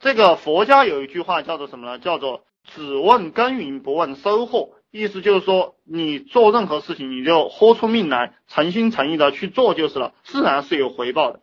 这个佛家有一句话叫做什么呢？叫做只问耕耘不问收获，意思就是说你做任何事情你就豁出命来，诚心诚意的去做就是了，自然是有回报的。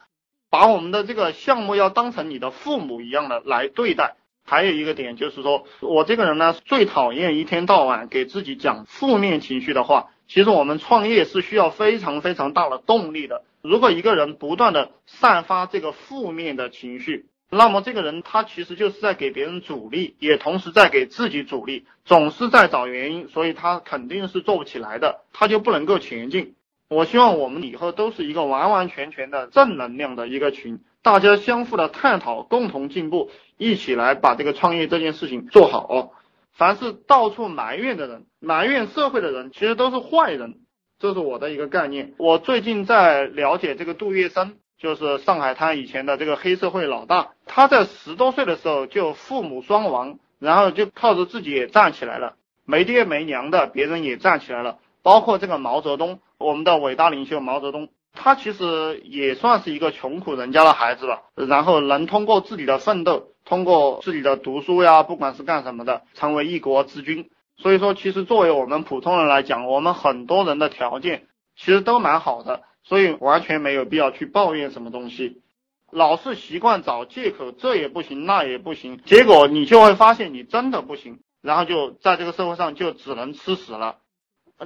把我们的这个项目要当成你的父母一样的来对待。还有一个点就是说，我这个人呢最讨厌一天到晚给自己讲负面情绪的话。其实我们创业是需要非常非常大的动力的。如果一个人不断的散发这个负面的情绪，那么这个人他其实就是在给别人阻力，也同时在给自己阻力，总是在找原因，所以他肯定是做不起来的，他就不能够前进。我希望我们以后都是一个完完全全的正能量的一个群，大家相互的探讨，共同进步，一起来把这个创业这件事情做好。凡是到处埋怨的人，埋怨社会的人，其实都是坏人，这是我的一个概念。我最近在了解这个杜月笙，就是上海滩以前的这个黑社会老大。他在十多岁的时候就父母双亡，然后就靠着自己也站起来了，没爹没娘的，别人也站起来了。包括这个毛泽东，我们的伟大领袖毛泽东，他其实也算是一个穷苦人家的孩子吧，然后能通过自己的奋斗。通过自己的读书呀，不管是干什么的，成为一国之君。所以说，其实作为我们普通人来讲，我们很多人的条件其实都蛮好的，所以完全没有必要去抱怨什么东西。老是习惯找借口，这也不行，那也不行，结果你就会发现你真的不行，然后就在这个社会上就只能吃屎了。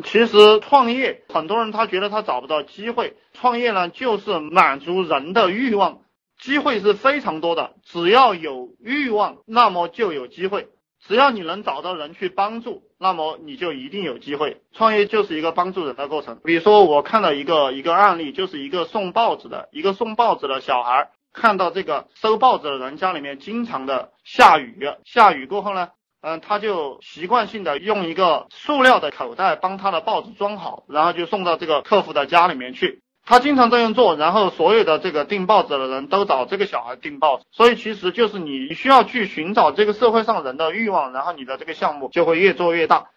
其实创业，很多人他觉得他找不到机会，创业呢就是满足人的欲望。机会是非常多的，只要有欲望，那么就有机会。只要你能找到人去帮助，那么你就一定有机会。创业就是一个帮助人的过程。比如说，我看到一个一个案例，就是一个送报纸的一个送报纸的小孩，看到这个收报纸的人家里面经常的下雨，下雨过后呢，嗯，他就习惯性的用一个塑料的口袋帮他的报纸装好，然后就送到这个客户的家里面去。他经常这样做，然后所有的这个订报纸的人都找这个小孩订报纸，所以其实就是你需要去寻找这个社会上人的欲望，然后你的这个项目就会越做越大。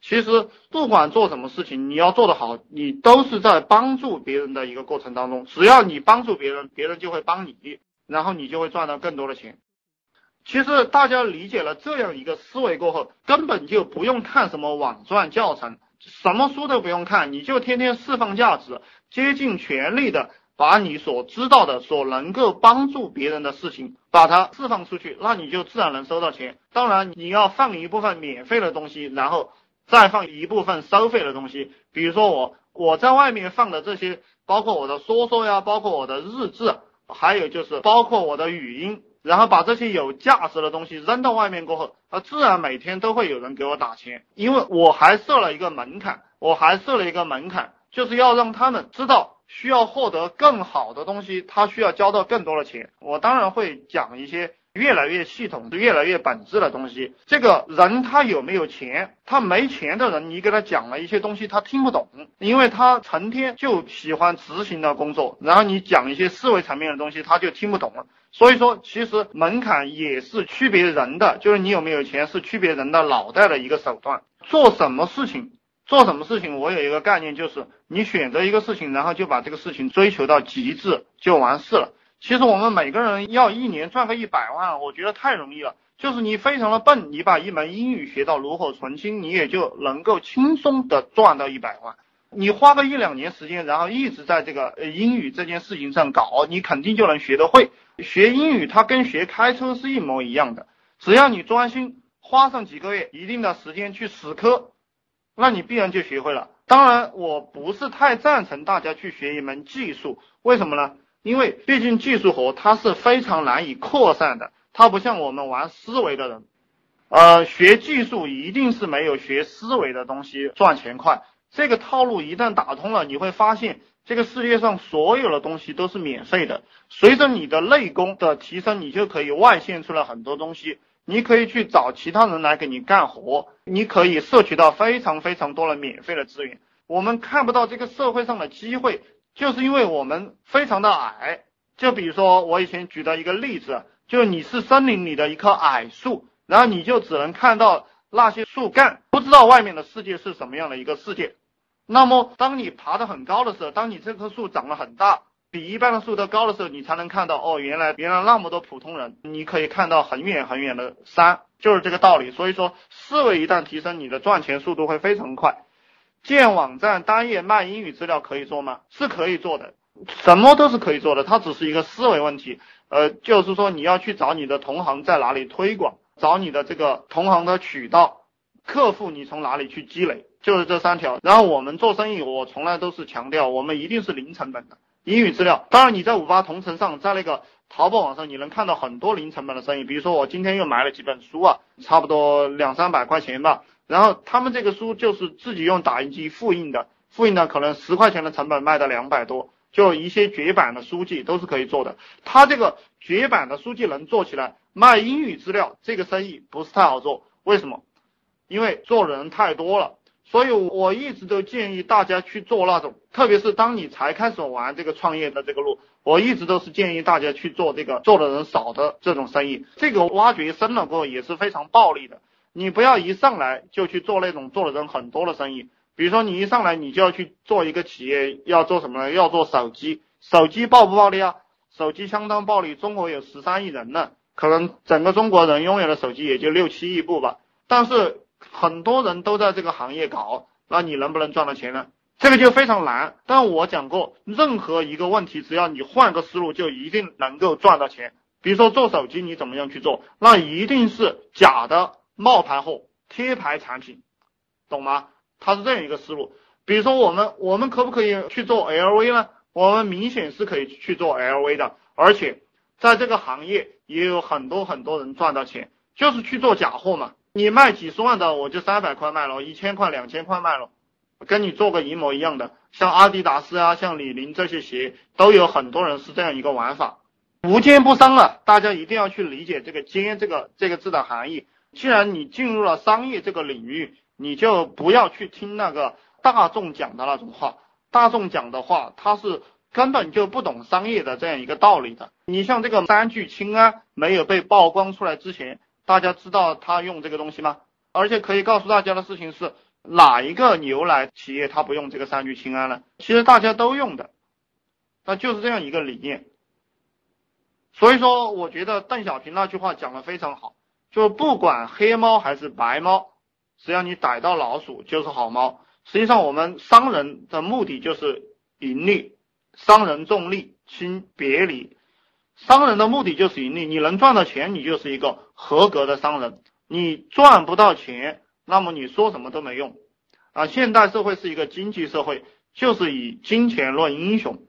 其实不管做什么事情，你要做得好，你都是在帮助别人的一个过程当中。只要你帮助别人，别人就会帮你，然后你就会赚到更多的钱。其实大家理解了这样一个思维过后，根本就不用看什么网赚教程，什么书都不用看，你就天天释放价值。竭尽全力的把你所知道的、所能够帮助别人的事情，把它释放出去，那你就自然能收到钱。当然，你要放一部分免费的东西，然后再放一部分收费的东西。比如说我我在外面放的这些，包括我的说说呀，包括我的日志，还有就是包括我的语音，然后把这些有价值的东西扔到外面过后，他，自然每天都会有人给我打钱，因为我还设了一个门槛，我还设了一个门槛。就是要让他们知道，需要获得更好的东西，他需要交到更多的钱。我当然会讲一些越来越系统、越来越本质的东西。这个人他有没有钱？他没钱的人，你给他讲了一些东西，他听不懂，因为他成天就喜欢执行的工作。然后你讲一些思维层面的东西，他就听不懂了。所以说，其实门槛也是区别人的，就是你有没有钱是区别人的脑袋的一个手段。做什么事情？做什么事情，我有一个概念，就是你选择一个事情，然后就把这个事情追求到极致就完事了。其实我们每个人要一年赚个一百万，我觉得太容易了。就是你非常的笨，你把一门英语学到炉火纯青，你也就能够轻松的赚到一百万。你花个一两年时间，然后一直在这个英语这件事情上搞，你肯定就能学得会。学英语它跟学开车是一模一样的，只要你专心，花上几个月一定的时间去死磕。那你必然就学会了。当然，我不是太赞成大家去学一门技术，为什么呢？因为毕竟技术活它是非常难以扩散的，它不像我们玩思维的人，呃，学技术一定是没有学思维的东西赚钱快。这个套路一旦打通了，你会发现这个世界上所有的东西都是免费的。随着你的内功的提升，你就可以外现出来很多东西。你可以去找其他人来给你干活，你可以摄取到非常非常多的免费的资源。我们看不到这个社会上的机会，就是因为我们非常的矮。就比如说我以前举的一个例子，就你是森林里的一棵矮树，然后你就只能看到那些树干，不知道外面的世界是什么样的一个世界。那么当你爬得很高的时候，当你这棵树长得很大，比一般的树都高的时候，你才能看到哦，原来原来那么多普通人，你可以看到很远很远的山，就是这个道理。所以说，思维一旦提升，你的赚钱速度会非常快。建网站单页卖英语资料可以做吗？是可以做的，什么都是可以做的，它只是一个思维问题。呃，就是说你要去找你的同行在哪里推广，找你的这个同行的渠道，客户你从哪里去积累，就是这三条。然后我们做生意，我从来都是强调，我们一定是零成本的英语资料。当然你在五八同城上，在那个淘宝网上，你能看到很多零成本的生意。比如说我今天又买了几本书啊，差不多两三百块钱吧。然后他们这个书就是自己用打印机复印的，复印的可能十块钱的成本卖到两百多。就一些绝版的书籍都是可以做的，他这个绝版的书籍能做起来，卖英语资料这个生意不是太好做，为什么？因为做人太多了，所以我一直都建议大家去做那种，特别是当你才开始玩这个创业的这个路，我一直都是建议大家去做这个做的人少的这种生意，这个挖掘深了过后也是非常暴利的，你不要一上来就去做那种做的人很多的生意。比如说你一上来你就要去做一个企业，要做什么呢？要做手机，手机暴不暴利啊？手机相当暴利，中国有十三亿人呢，可能整个中国人拥有的手机也就六七亿部吧。但是很多人都在这个行业搞，那你能不能赚到钱呢？这个就非常难。但我讲过，任何一个问题，只要你换个思路，就一定能够赚到钱。比如说做手机，你怎么样去做？那一定是假的冒牌货、贴牌产品，懂吗？它是这样一个思路，比如说我们我们可不可以去做 LV 呢？我们明显是可以去做 LV 的，而且在这个行业也有很多很多人赚到钱，就是去做假货嘛。你卖几十万的，我就三百块卖了，一千块、两千块卖了，跟你做个一模一样的。像阿迪达斯啊，像李宁这些鞋，都有很多人是这样一个玩法。无奸不商啊，大家一定要去理解这个奸这个这个字的含义。既然你进入了商业这个领域，你就不要去听那个大众讲的那种话，大众讲的话，他是根本就不懂商业的这样一个道理的。你像这个三聚氰胺没有被曝光出来之前，大家知道他用这个东西吗？而且可以告诉大家的事情是，哪一个牛奶企业他不用这个三聚氰胺呢？其实大家都用的，那就是这样一个理念。所以说，我觉得邓小平那句话讲的非常好，就不管黑猫还是白猫。只要你逮到老鼠就是好猫。实际上，我们商人的目的就是盈利，商人重利轻别离。商人的目的就是盈利，你能赚到钱，你就是一个合格的商人。你赚不到钱，那么你说什么都没用。啊，现代社会是一个经济社会，就是以金钱论英雄。